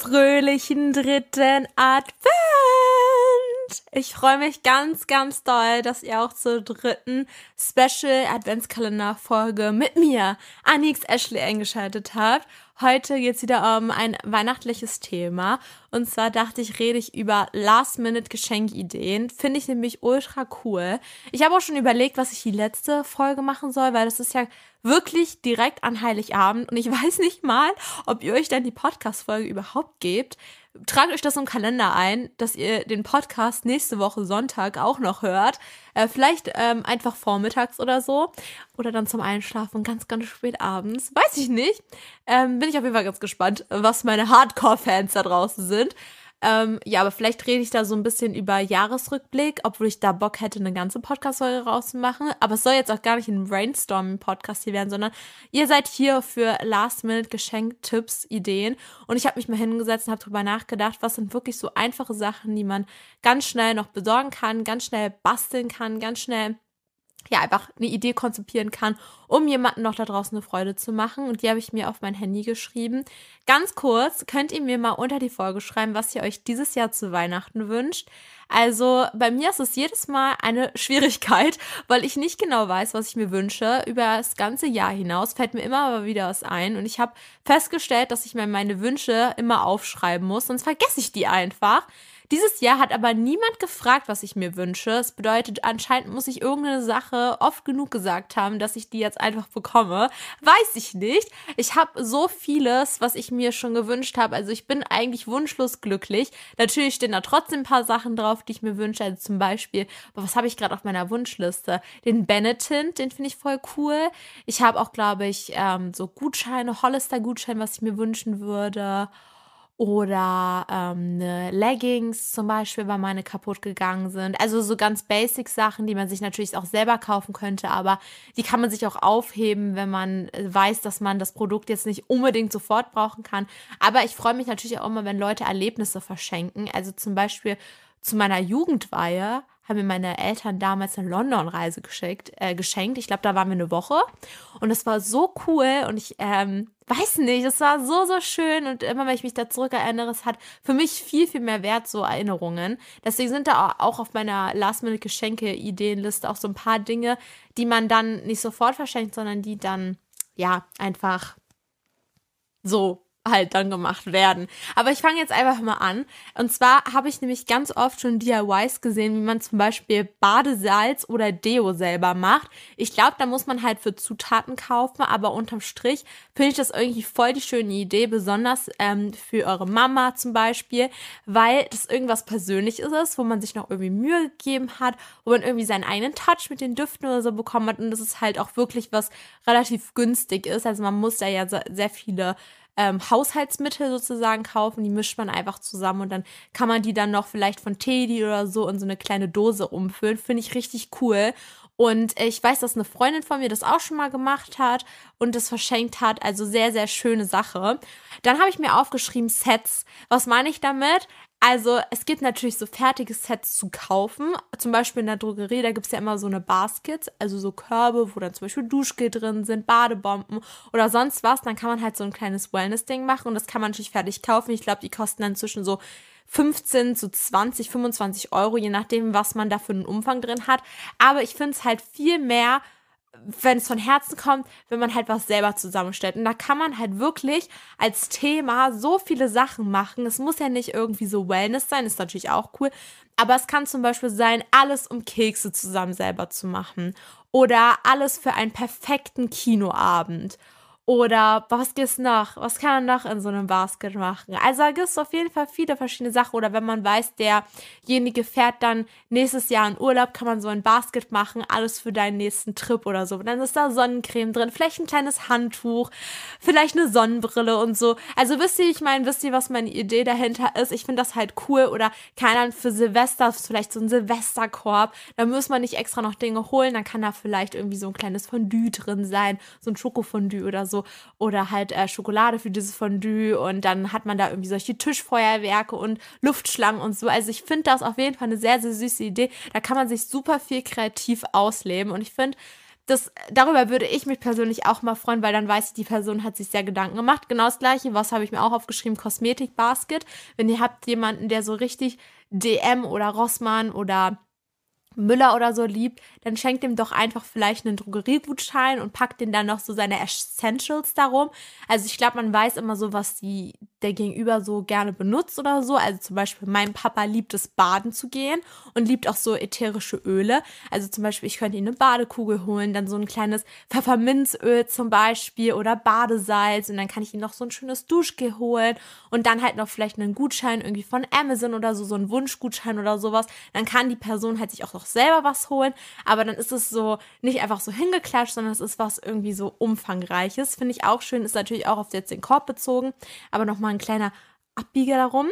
Fröhlichen dritten Advent. Ich freue mich ganz, ganz doll, dass ihr auch zur dritten Special Adventskalender Folge mit mir, Anix Ashley, eingeschaltet habt. Heute geht es wieder um ein weihnachtliches Thema. Und zwar dachte ich, rede ich über Last-Minute-Geschenkideen. Finde ich nämlich ultra cool. Ich habe auch schon überlegt, was ich die letzte Folge machen soll, weil das ist ja wirklich direkt an Heiligabend. Und ich weiß nicht mal, ob ihr euch dann die Podcast-Folge überhaupt gebt tragt euch das im Kalender ein, dass ihr den Podcast nächste Woche Sonntag auch noch hört. Äh, vielleicht ähm, einfach vormittags oder so. Oder dann zum Einschlafen ganz, ganz spät abends. Weiß ich nicht. Ähm, bin ich auf jeden Fall ganz gespannt, was meine Hardcore-Fans da draußen sind. Ähm, ja, aber vielleicht rede ich da so ein bisschen über Jahresrückblick, obwohl ich da Bock hätte, eine ganze Podcast-Folge rauszumachen. Aber es soll jetzt auch gar nicht ein Brainstorming-Podcast hier werden, sondern ihr seid hier für Last-Minute-Geschenk-Tipps, Ideen. Und ich habe mich mal hingesetzt und habe drüber nachgedacht, was sind wirklich so einfache Sachen, die man ganz schnell noch besorgen kann, ganz schnell basteln kann, ganz schnell ja, einfach eine Idee konzipieren kann, um jemanden noch da draußen eine Freude zu machen. Und die habe ich mir auf mein Handy geschrieben. Ganz kurz, könnt ihr mir mal unter die Folge schreiben, was ihr euch dieses Jahr zu Weihnachten wünscht. Also bei mir ist es jedes Mal eine Schwierigkeit, weil ich nicht genau weiß, was ich mir wünsche. Über das ganze Jahr hinaus fällt mir immer aber wieder was ein. Und ich habe festgestellt, dass ich mir meine Wünsche immer aufschreiben muss, sonst vergesse ich die einfach. Dieses Jahr hat aber niemand gefragt, was ich mir wünsche. Das bedeutet, anscheinend muss ich irgendeine Sache oft genug gesagt haben, dass ich die jetzt einfach bekomme. Weiß ich nicht. Ich habe so vieles, was ich mir schon gewünscht habe. Also ich bin eigentlich wunschlos glücklich. Natürlich stehen da trotzdem ein paar Sachen drauf, die ich mir wünsche. Also zum Beispiel, was habe ich gerade auf meiner Wunschliste? Den Benetint, den finde ich voll cool. Ich habe auch, glaube ich, ähm, so Gutscheine, Hollister-Gutschein, was ich mir wünschen würde oder ähm, eine Leggings zum Beispiel, weil meine kaputt gegangen sind. Also so ganz basic Sachen, die man sich natürlich auch selber kaufen könnte, aber die kann man sich auch aufheben, wenn man äh, weiß, dass man das Produkt jetzt nicht unbedingt sofort brauchen kann. Aber ich freue mich natürlich auch immer, wenn Leute Erlebnisse verschenken. Also zum Beispiel zu meiner Jugendweihe haben mir meine Eltern damals eine London-Reise geschickt, äh, geschenkt. Ich glaube, da waren wir eine Woche. Und es war so cool und ich ähm, weiß nicht, es war so, so schön. Und immer, wenn ich mich da zurückerinnere, es hat für mich viel, viel mehr Wert, so Erinnerungen. Deswegen sind da auch auf meiner Last-Minute-Geschenke-Ideenliste auch so ein paar Dinge, die man dann nicht sofort verschenkt, sondern die dann, ja, einfach so halt dann gemacht werden. Aber ich fange jetzt einfach mal an. Und zwar habe ich nämlich ganz oft schon DIYs gesehen, wie man zum Beispiel Badesalz oder Deo selber macht. Ich glaube, da muss man halt für Zutaten kaufen, aber unterm Strich finde ich das irgendwie voll die schöne Idee, besonders ähm, für eure Mama zum Beispiel, weil das irgendwas Persönliches ist, wo man sich noch irgendwie Mühe gegeben hat, wo man irgendwie seinen eigenen Touch mit den Düften oder so bekommen hat und das ist halt auch wirklich was relativ günstig ist. Also man muss da ja sehr viele ähm, Haushaltsmittel sozusagen kaufen. Die mischt man einfach zusammen und dann kann man die dann noch vielleicht von Teddy oder so in so eine kleine Dose umfüllen. Finde ich richtig cool. Und ich weiß, dass eine Freundin von mir das auch schon mal gemacht hat und das verschenkt hat. Also sehr, sehr schöne Sache. Dann habe ich mir aufgeschrieben Sets. Was meine ich damit? Also es gibt natürlich so fertige Sets zu kaufen. Zum Beispiel in der Drogerie, da gibt es ja immer so eine Baskets, also so Körbe, wo dann zum Beispiel Duschgel drin sind, Badebomben oder sonst was. Dann kann man halt so ein kleines Wellness-Ding machen und das kann man natürlich fertig kaufen. Ich glaube, die kosten dann zwischen so 15 zu 20, 25 Euro, je nachdem, was man da für einen Umfang drin hat. Aber ich finde es halt viel mehr wenn es von Herzen kommt, wenn man halt was selber zusammenstellt. Und da kann man halt wirklich als Thema so viele Sachen machen. Es muss ja nicht irgendwie so Wellness sein, ist natürlich auch cool. Aber es kann zum Beispiel sein, alles um Kekse zusammen selber zu machen. Oder alles für einen perfekten Kinoabend Oder was gibt's noch? Was kann man noch in so einem Basket machen? Also da gibt es auf jeden Fall viele verschiedene Sachen. Oder wenn man weiß, derjenige fährt dann nächstes Jahr in Urlaub, kann man so ein Basket machen, alles für deinen nächsten Trip oder so. Und dann ist da Sonnencreme drin, vielleicht ein kleines Handtuch, vielleicht eine Sonnenbrille und so. Also wisst ihr, ich meine, wisst ihr, was meine Idee dahinter ist? Ich finde das halt cool. Oder keine Ahnung, für Silvester vielleicht so ein Silvesterkorb. Da muss man nicht extra noch Dinge holen. Dann kann da vielleicht irgendwie so ein kleines Fondue drin sein, so ein Schokofondue oder so oder halt äh, Schokolade für dieses Fondue und dann hat man da irgendwie solche Tischfeuerwerke und Luftschlangen und so. Also ich finde das auf jeden Fall eine sehr, sehr süße Idee. Da kann man sich super viel kreativ ausleben und ich finde, das, darüber würde ich mich persönlich auch mal freuen, weil dann weiß ich, die Person hat sich sehr Gedanken gemacht. Genau das gleiche, was habe ich mir auch aufgeschrieben, Kosmetik-Basket. Wenn ihr habt jemanden, der so richtig DM oder Rossmann oder Müller oder so liebt, dann schenkt ihm doch einfach vielleicht einen Drogeriegutschein und packt den dann noch so seine Essentials darum. Also ich glaube, man weiß immer so, was die, der Gegenüber so gerne benutzt oder so. Also zum Beispiel, mein Papa liebt es, baden zu gehen und liebt auch so ätherische Öle. Also zum Beispiel, ich könnte ihm eine Badekugel holen, dann so ein kleines Pfefferminzöl zum Beispiel oder Badesalz und dann kann ich ihm noch so ein schönes Duschgel holen und dann halt noch vielleicht einen Gutschein irgendwie von Amazon oder so, so einen Wunschgutschein oder sowas. Dann kann die Person halt sich auch noch selber was holen, aber dann ist es so nicht einfach so hingeklatscht, sondern es ist was irgendwie so umfangreiches. Finde ich auch schön, ist natürlich auch auf jetzt den Korb bezogen, aber nochmal ein kleiner Abbieger darum.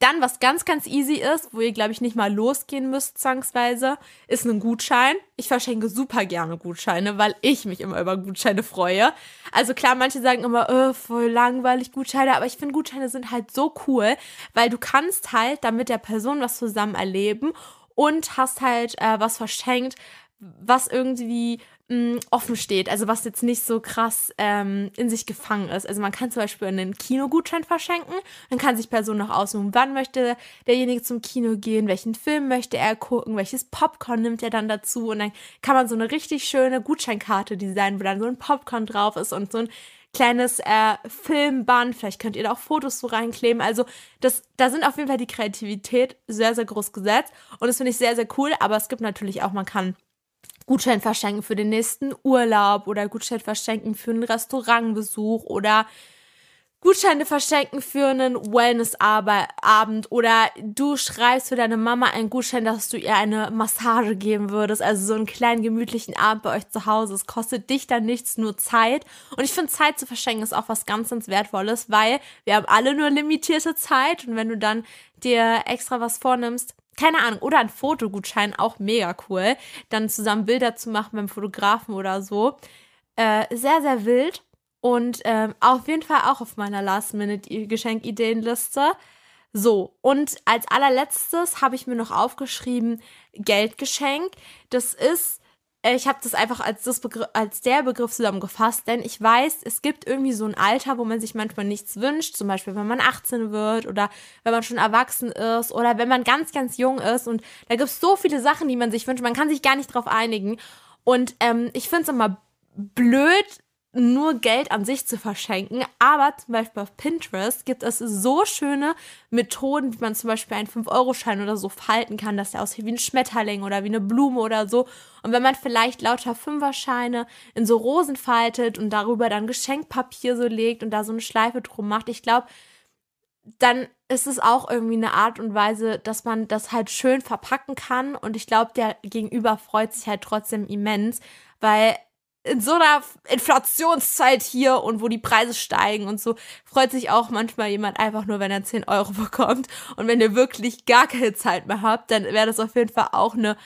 Dann, was ganz, ganz easy ist, wo ihr, glaube ich, nicht mal losgehen müsst, zwangsweise, ist ein Gutschein. Ich verschenke super gerne Gutscheine, weil ich mich immer über Gutscheine freue. Also klar, manche sagen immer, oh, voll langweilig Gutscheine, aber ich finde, Gutscheine sind halt so cool, weil du kannst halt damit der Person was zusammen erleben und hast halt äh, was verschenkt, was irgendwie mh, mm, offen steht, also was jetzt nicht so krass ähm, in sich gefangen ist. Also man kann zum Beispiel einen Kinogutschein verschenken, dann kann sich Person noch aussuchen, wann möchte derjenige zum Kino gehen, welchen Film möchte er gucken, welches Popcorn nimmt er dann dazu und dann kann man so eine richtig schöne Gutscheinkarte designen, wo dann so ein Popcorn drauf ist und so ein kleines äh, Filmband. Vielleicht könnt ihr da auch Fotos so reinkleben. Also das, da sind auf jeden Fall die Kreativität sehr, sehr groß gesetzt. Und das finde ich sehr, sehr cool. Aber es gibt natürlich auch, man kann Gutschein verschenken für den nächsten Urlaub oder Gutschein verschenken für einen Restaurantbesuch oder Gutscheine verschenken für einen Wellness-Abend oder du schreibst für deine Mama einen Gutschein, dass du ihr eine Massage geben würdest. Also so einen kleinen gemütlichen Abend bei euch zu Hause. Es kostet dich dann nichts, nur Zeit. Und ich finde, Zeit zu verschenken ist auch was ganz, ganz Wertvolles, weil wir haben alle nur limitierte Zeit. Und wenn du dann dir extra was vornimmst, keine Ahnung, oder ein Fotogutschein, auch mega cool, dann zusammen Bilder zu machen beim Fotografen oder so. Äh, sehr, sehr wild. Und ähm, auf jeden Fall auch auf meiner Last-Minute-Geschenkideenliste. So, und als allerletztes habe ich mir noch aufgeschrieben, Geldgeschenk. Das ist, ich habe das einfach als, das Begriff, als der Begriff zusammengefasst, denn ich weiß, es gibt irgendwie so ein Alter, wo man sich manchmal nichts wünscht, zum Beispiel wenn man 18 wird oder wenn man schon erwachsen ist oder wenn man ganz, ganz jung ist. Und da gibt es so viele Sachen, die man sich wünscht, man kann sich gar nicht drauf einigen. Und ähm, ich finde es immer blöd, nur Geld an sich zu verschenken. Aber zum Beispiel auf Pinterest gibt es so schöne Methoden, wie man zum Beispiel einen 5-Euro-Schein oder so falten kann, dass der aussieht wie ein Schmetterling oder wie eine Blume oder so. Und wenn man vielleicht lauter Fünferscheine in so Rosen faltet und darüber dann Geschenkpapier so legt und da so eine Schleife drum macht, ich glaube, dann ist es auch irgendwie eine Art und Weise, dass man das halt schön verpacken kann. Und ich glaube, der Gegenüber freut sich halt trotzdem immens, weil in so einer Inflationszeit hier und wo die Preise steigen und so, freut sich auch manchmal jemand einfach nur, wenn er 10 Euro bekommt. Und wenn ihr wirklich gar keine Zeit mehr habt, dann wäre das auf jeden Fall auch eine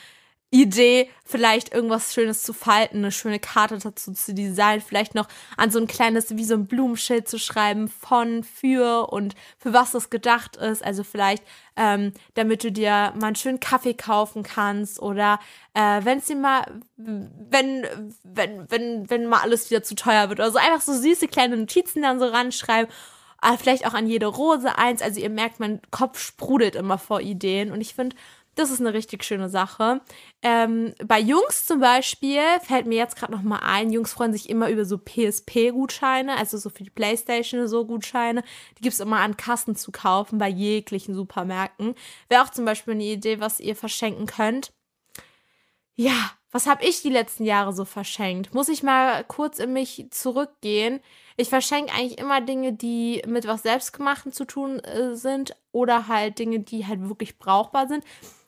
Idee, vielleicht irgendwas Schönes zu falten, eine schöne Karte dazu zu designen, vielleicht noch an so ein kleines, wie so ein Blumenschild zu schreiben von, für und für was das gedacht ist. Also vielleicht, ähm, damit du dir mal einen schönen Kaffee kaufen kannst oder äh, wenn es dir mal, wenn, wenn, wenn, wenn mal alles wieder zu teuer wird oder so, einfach so süße kleine Notizen dann so ranschreiben. Aber vielleicht auch an jede Rose eins. Also ihr merkt, mein Kopf sprudelt immer vor Ideen und ich finde, das ist eine richtig schöne Sache. Ähm, bei Jungs zum Beispiel fällt mir jetzt gerade noch mal ein, Jungs freuen sich immer über so PSP-Gutscheine, also so für die Playstation so Gutscheine. Die gibt es immer an Kassen zu kaufen bei jeglichen Supermärkten. Wäre auch zum Beispiel eine Idee, was ihr verschenken könnt. Ja, was habe ich die letzten Jahre so verschenkt? Muss ich mal kurz in mich zurückgehen. Ich verschenke eigentlich immer Dinge, die mit was Selbstgemachten zu tun äh, sind oder halt Dinge, die halt wirklich brauchbar sind.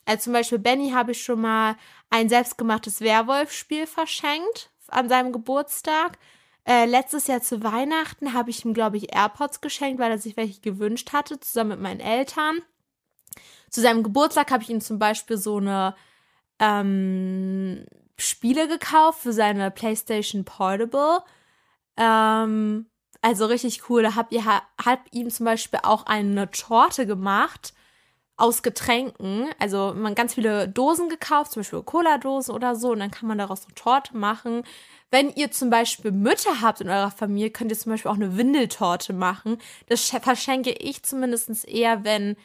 Also zum Beispiel Benny habe ich schon mal ein selbstgemachtes Werwolf-Spiel verschenkt an seinem Geburtstag. Äh, letztes Jahr zu Weihnachten habe ich ihm, glaube ich, AirPods geschenkt, weil er sich welche gewünscht hatte, zusammen mit meinen Eltern. Zu seinem Geburtstag habe ich ihm zum Beispiel so eine ähm, Spiele gekauft für seine PlayStation Portable. Ähm, also richtig cool. Da hab, ihr, hab ihm zum Beispiel auch eine Torte gemacht aus Getränken. Also man ganz viele Dosen gekauft, zum Beispiel Cola-Dosen oder so, und dann kann man daraus eine Torte machen. Wenn ihr zum Beispiel Mütter habt in eurer Familie, könnt ihr zum Beispiel auch eine Windeltorte machen. Das verschenke ich zumindest eher, wenn,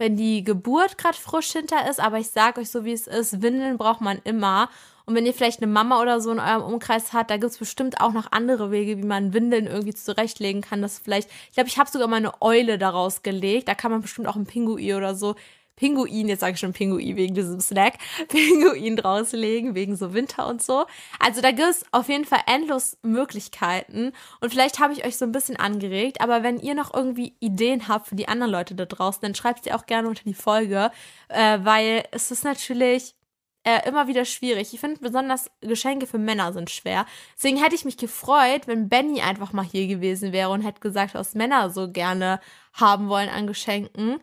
wenn die Geburt gerade frisch hinter ist. Aber ich sage euch so, wie es ist, Windeln braucht man immer. Und wenn ihr vielleicht eine Mama oder so in eurem Umkreis habt, da gibt es bestimmt auch noch andere Wege, wie man Windeln irgendwie zurechtlegen kann. Das vielleicht, ich glaube, ich habe sogar mal eine Eule daraus gelegt. Da kann man bestimmt auch einen Pinguin oder so Pinguin, jetzt sage ich schon Pinguin wegen diesem Snack, Pinguin draus legen, wegen so Winter und so. Also da gibt es auf jeden Fall endlos Möglichkeiten und vielleicht habe ich euch so ein bisschen angeregt, aber wenn ihr noch irgendwie Ideen habt für die anderen Leute da draußen, dann schreibt sie auch gerne unter die Folge, äh, weil es ist natürlich äh, immer wieder schwierig. Ich finde besonders Geschenke für Männer sind schwer. Deswegen hätte ich mich gefreut, wenn Benny einfach mal hier gewesen wäre und hätte gesagt, was Männer so gerne haben wollen an Geschenken.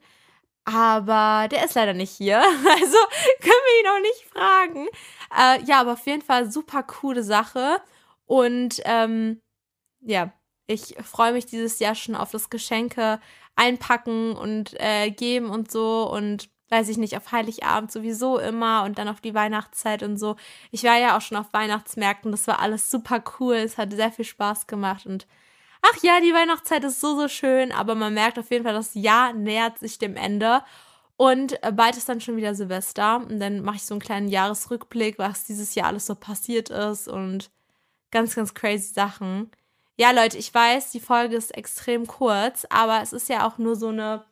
Aber der ist leider nicht hier. Also können wir ihn auch nicht fragen. Äh, ja, aber auf jeden Fall super coole Sache. Und ähm, ja, ich freue mich dieses Jahr schon auf das Geschenke einpacken und äh, geben und so. Und weiß ich nicht, auf Heiligabend sowieso immer und dann auf die Weihnachtszeit und so. Ich war ja auch schon auf Weihnachtsmärkten, das war alles super cool, es hat sehr viel Spaß gemacht und ach ja, die Weihnachtszeit ist so, so schön, aber man merkt auf jeden Fall, das Jahr nähert sich dem Ende und äh, bald ist dann schon wieder Silvester und dann mache ich so einen kleinen Jahresrückblick, was dieses Jahr alles so passiert ist und ganz, ganz crazy Sachen. Ja, Leute, ich weiß, die Folge ist extrem kurz, aber es ist ja auch nur so eine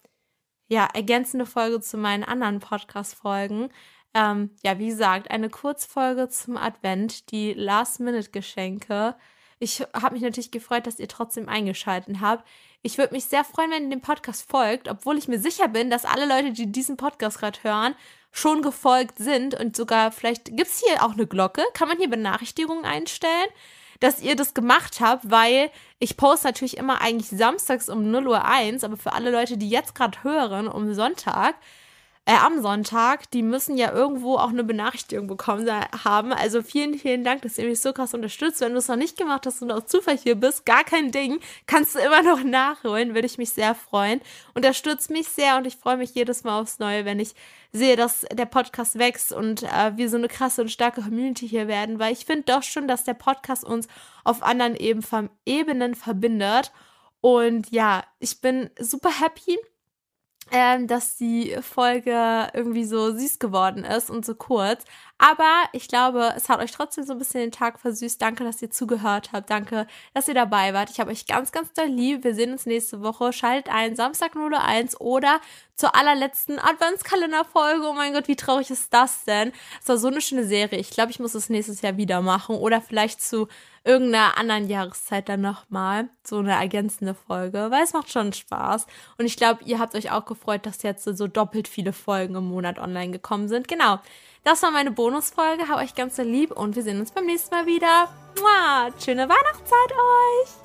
ja, ergänzende Folge zu meinen anderen Podcast-Folgen. Ähm, ja, wie gesagt, eine Kurzfolge zum Advent, die Last-Minute-Geschenke. Ich habe mich natürlich gefreut, dass ihr trotzdem eingeschaltet habt. Ich würde mich sehr freuen, wenn ihr dem Podcast folgt, obwohl ich mir sicher bin, dass alle Leute, die diesen Podcast gerade hören, schon gefolgt sind und sogar vielleicht gibt es hier auch eine Glocke. Kann man hier Benachrichtigungen einstellen? dass ihr das gemacht habt, weil ich poste natürlich immer eigentlich samstags um 0 Uhr 1, aber für alle Leute, die jetzt gerade hören, um Sonntag, äh, am Sonntag, die müssen ja irgendwo auch eine Benachrichtigung bekommen haben. Also vielen, vielen Dank, dass ihr mich so krass unterstützt. Wenn du es noch nicht gemacht hast und aus Zufall hier bist, gar kein Ding, kannst du immer noch nachholen, würde ich mich sehr freuen. Unterstützt mich sehr und ich freue mich jedes Mal aufs Neue, wenn ich sehe, dass der Podcast wächst und äh, wir so eine krasse und starke Community hier werden, weil ich finde doch schon, dass der Podcast uns auf anderen Ebenen verbindet. Und ja, ich bin super happy ähm, dass die Folge irgendwie so süß geworden ist und so kurz. Aber ich glaube, es hat euch trotzdem so ein bisschen den Tag versüßt. Danke, dass ihr zugehört habt. Danke, dass ihr dabei wart. Ich habe euch ganz, ganz doll lieb. Wir sehen uns nächste Woche. Schaltet ein, Samstag 01 oder zur allerletzten Adventskalenderfolge. Oh mein Gott, wie traurig ist das denn? Es war so eine schöne Serie. Ich glaube, ich muss es nächstes Jahr wieder machen oder vielleicht zu irgendeiner anderen Jahreszeit dann nochmal so eine ergänzende Folge, weil es macht schon Spaß. Und ich glaube, ihr habt euch auch gefreut, dass jetzt so doppelt viele Folgen im Monat online gekommen sind. Genau. Das war meine Bonusfolge. Hab euch ganz so lieb und wir sehen uns beim nächsten Mal wieder. Mua, schöne Weihnachtszeit euch!